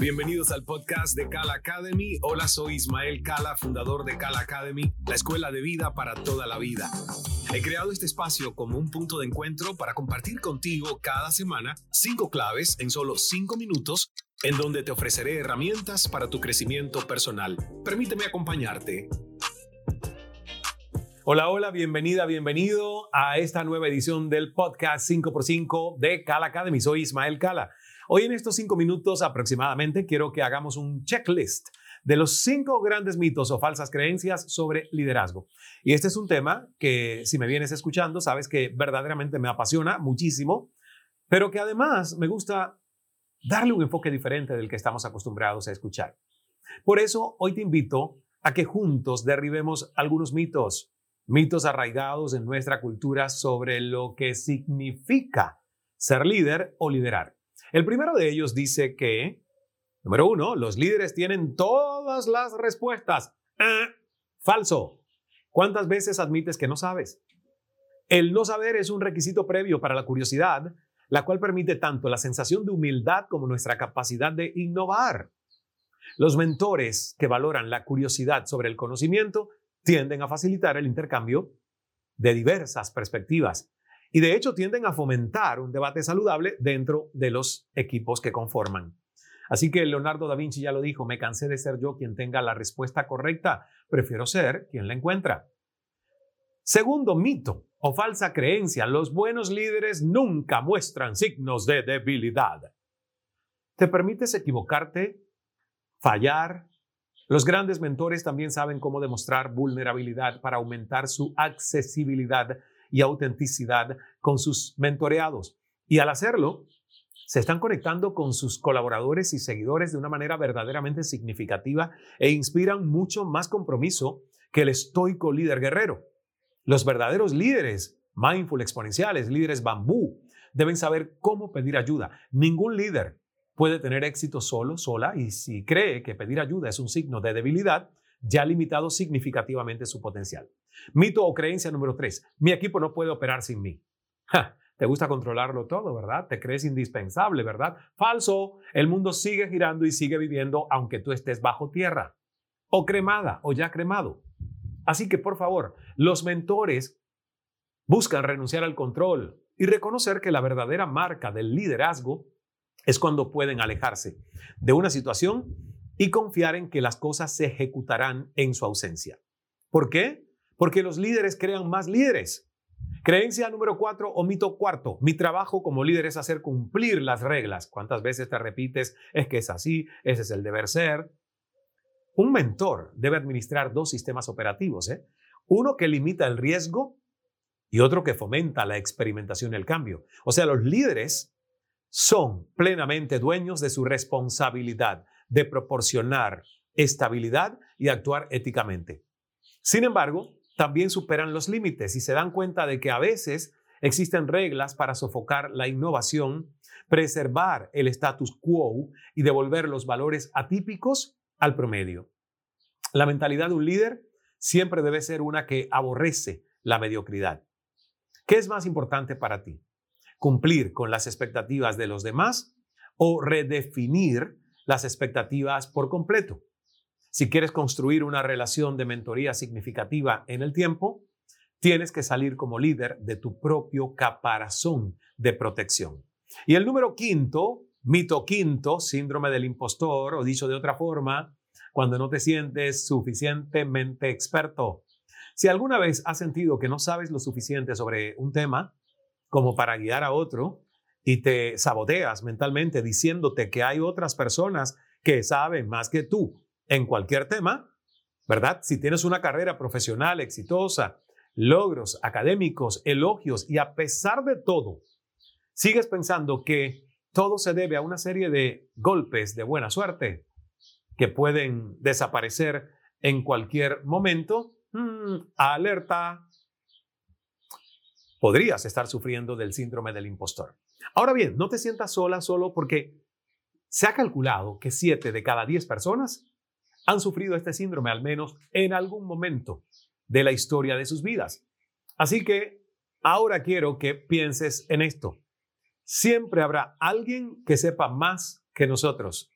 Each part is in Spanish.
Bienvenidos al podcast de Kala Academy. Hola, soy Ismael Kala, fundador de Kala Academy, la escuela de vida para toda la vida. He creado este espacio como un punto de encuentro para compartir contigo cada semana cinco claves en solo cinco minutos en donde te ofreceré herramientas para tu crecimiento personal. Permíteme acompañarte. Hola, hola, bienvenida, bienvenido a esta nueva edición del podcast 5x5 de Kala Academy. Soy Ismael Kala. Hoy en estos cinco minutos aproximadamente quiero que hagamos un checklist de los cinco grandes mitos o falsas creencias sobre liderazgo. Y este es un tema que si me vienes escuchando, sabes que verdaderamente me apasiona muchísimo, pero que además me gusta darle un enfoque diferente del que estamos acostumbrados a escuchar. Por eso hoy te invito a que juntos derribemos algunos mitos, mitos arraigados en nuestra cultura sobre lo que significa ser líder o liderar. El primero de ellos dice que, número uno, los líderes tienen todas las respuestas. Ah, falso. ¿Cuántas veces admites que no sabes? El no saber es un requisito previo para la curiosidad, la cual permite tanto la sensación de humildad como nuestra capacidad de innovar. Los mentores que valoran la curiosidad sobre el conocimiento tienden a facilitar el intercambio de diversas perspectivas y de hecho tienden a fomentar un debate saludable dentro de los equipos que conforman. Así que Leonardo da Vinci ya lo dijo, me cansé de ser yo quien tenga la respuesta correcta, prefiero ser quien la encuentra. Segundo mito o falsa creencia, los buenos líderes nunca muestran signos de debilidad. ¿Te permites equivocarte, fallar? Los grandes mentores también saben cómo demostrar vulnerabilidad para aumentar su accesibilidad y autenticidad con sus mentoreados. Y al hacerlo, se están conectando con sus colaboradores y seguidores de una manera verdaderamente significativa e inspiran mucho más compromiso que el estoico líder guerrero. Los verdaderos líderes mindful exponenciales, líderes bambú, deben saber cómo pedir ayuda. Ningún líder puede tener éxito solo, sola, y si cree que pedir ayuda es un signo de debilidad, ya ha limitado significativamente su potencial. Mito o creencia número tres, mi equipo no puede operar sin mí. te gusta controlarlo todo, ¿verdad? Te crees indispensable, ¿verdad? Falso, el mundo sigue girando y sigue viviendo aunque tú estés bajo tierra o cremada o ya cremado. Así que, por favor, los mentores buscan renunciar al control y reconocer que la verdadera marca del liderazgo es cuando pueden alejarse de una situación y confiar en que las cosas se ejecutarán en su ausencia. ¿Por qué? Porque los líderes crean más líderes. Creencia número cuatro o mito cuarto. Mi trabajo como líder es hacer cumplir las reglas. ¿Cuántas veces te repites? Es que es así, ese es el deber ser. Un mentor debe administrar dos sistemas operativos. ¿eh? Uno que limita el riesgo y otro que fomenta la experimentación y el cambio. O sea, los líderes son plenamente dueños de su responsabilidad de proporcionar estabilidad y actuar éticamente. Sin embargo, también superan los límites y se dan cuenta de que a veces existen reglas para sofocar la innovación, preservar el status quo y devolver los valores atípicos al promedio. La mentalidad de un líder siempre debe ser una que aborrece la mediocridad. ¿Qué es más importante para ti? ¿Cumplir con las expectativas de los demás o redefinir las expectativas por completo. Si quieres construir una relación de mentoría significativa en el tiempo, tienes que salir como líder de tu propio caparazón de protección. Y el número quinto, mito quinto, síndrome del impostor, o dicho de otra forma, cuando no te sientes suficientemente experto. Si alguna vez has sentido que no sabes lo suficiente sobre un tema como para guiar a otro, y te saboteas mentalmente diciéndote que hay otras personas que saben más que tú en cualquier tema, ¿verdad? Si tienes una carrera profesional exitosa, logros académicos, elogios y a pesar de todo, sigues pensando que todo se debe a una serie de golpes de buena suerte que pueden desaparecer en cualquier momento, mm, alerta, podrías estar sufriendo del síndrome del impostor. Ahora bien, no te sientas sola solo porque se ha calculado que 7 de cada 10 personas han sufrido este síndrome al menos en algún momento de la historia de sus vidas. Así que ahora quiero que pienses en esto. Siempre habrá alguien que sepa más que nosotros.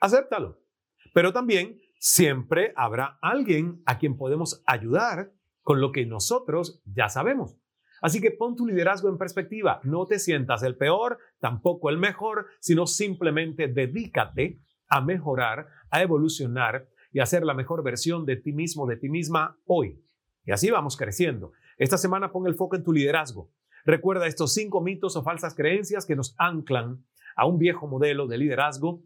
acéptalo. Pero también siempre habrá alguien a quien podemos ayudar con lo que nosotros ya sabemos. Así que pon tu liderazgo en perspectiva. No te sientas el peor, tampoco el mejor, sino simplemente dedícate a mejorar, a evolucionar y a ser la mejor versión de ti mismo, de ti misma hoy. Y así vamos creciendo. Esta semana pon el foco en tu liderazgo. Recuerda estos cinco mitos o falsas creencias que nos anclan a un viejo modelo de liderazgo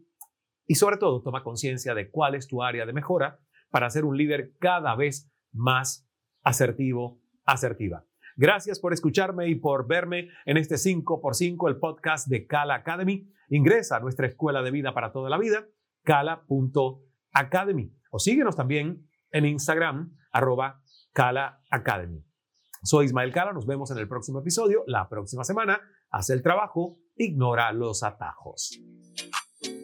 y sobre todo toma conciencia de cuál es tu área de mejora para ser un líder cada vez más asertivo, asertiva. Gracias por escucharme y por verme en este 5x5, el podcast de Cala Academy. Ingresa a nuestra escuela de vida para toda la vida, cala.academy. O síguenos también en Instagram, arroba Cala Academy. Soy Ismael Cala, nos vemos en el próximo episodio, la próxima semana. Haz el trabajo, ignora los atajos.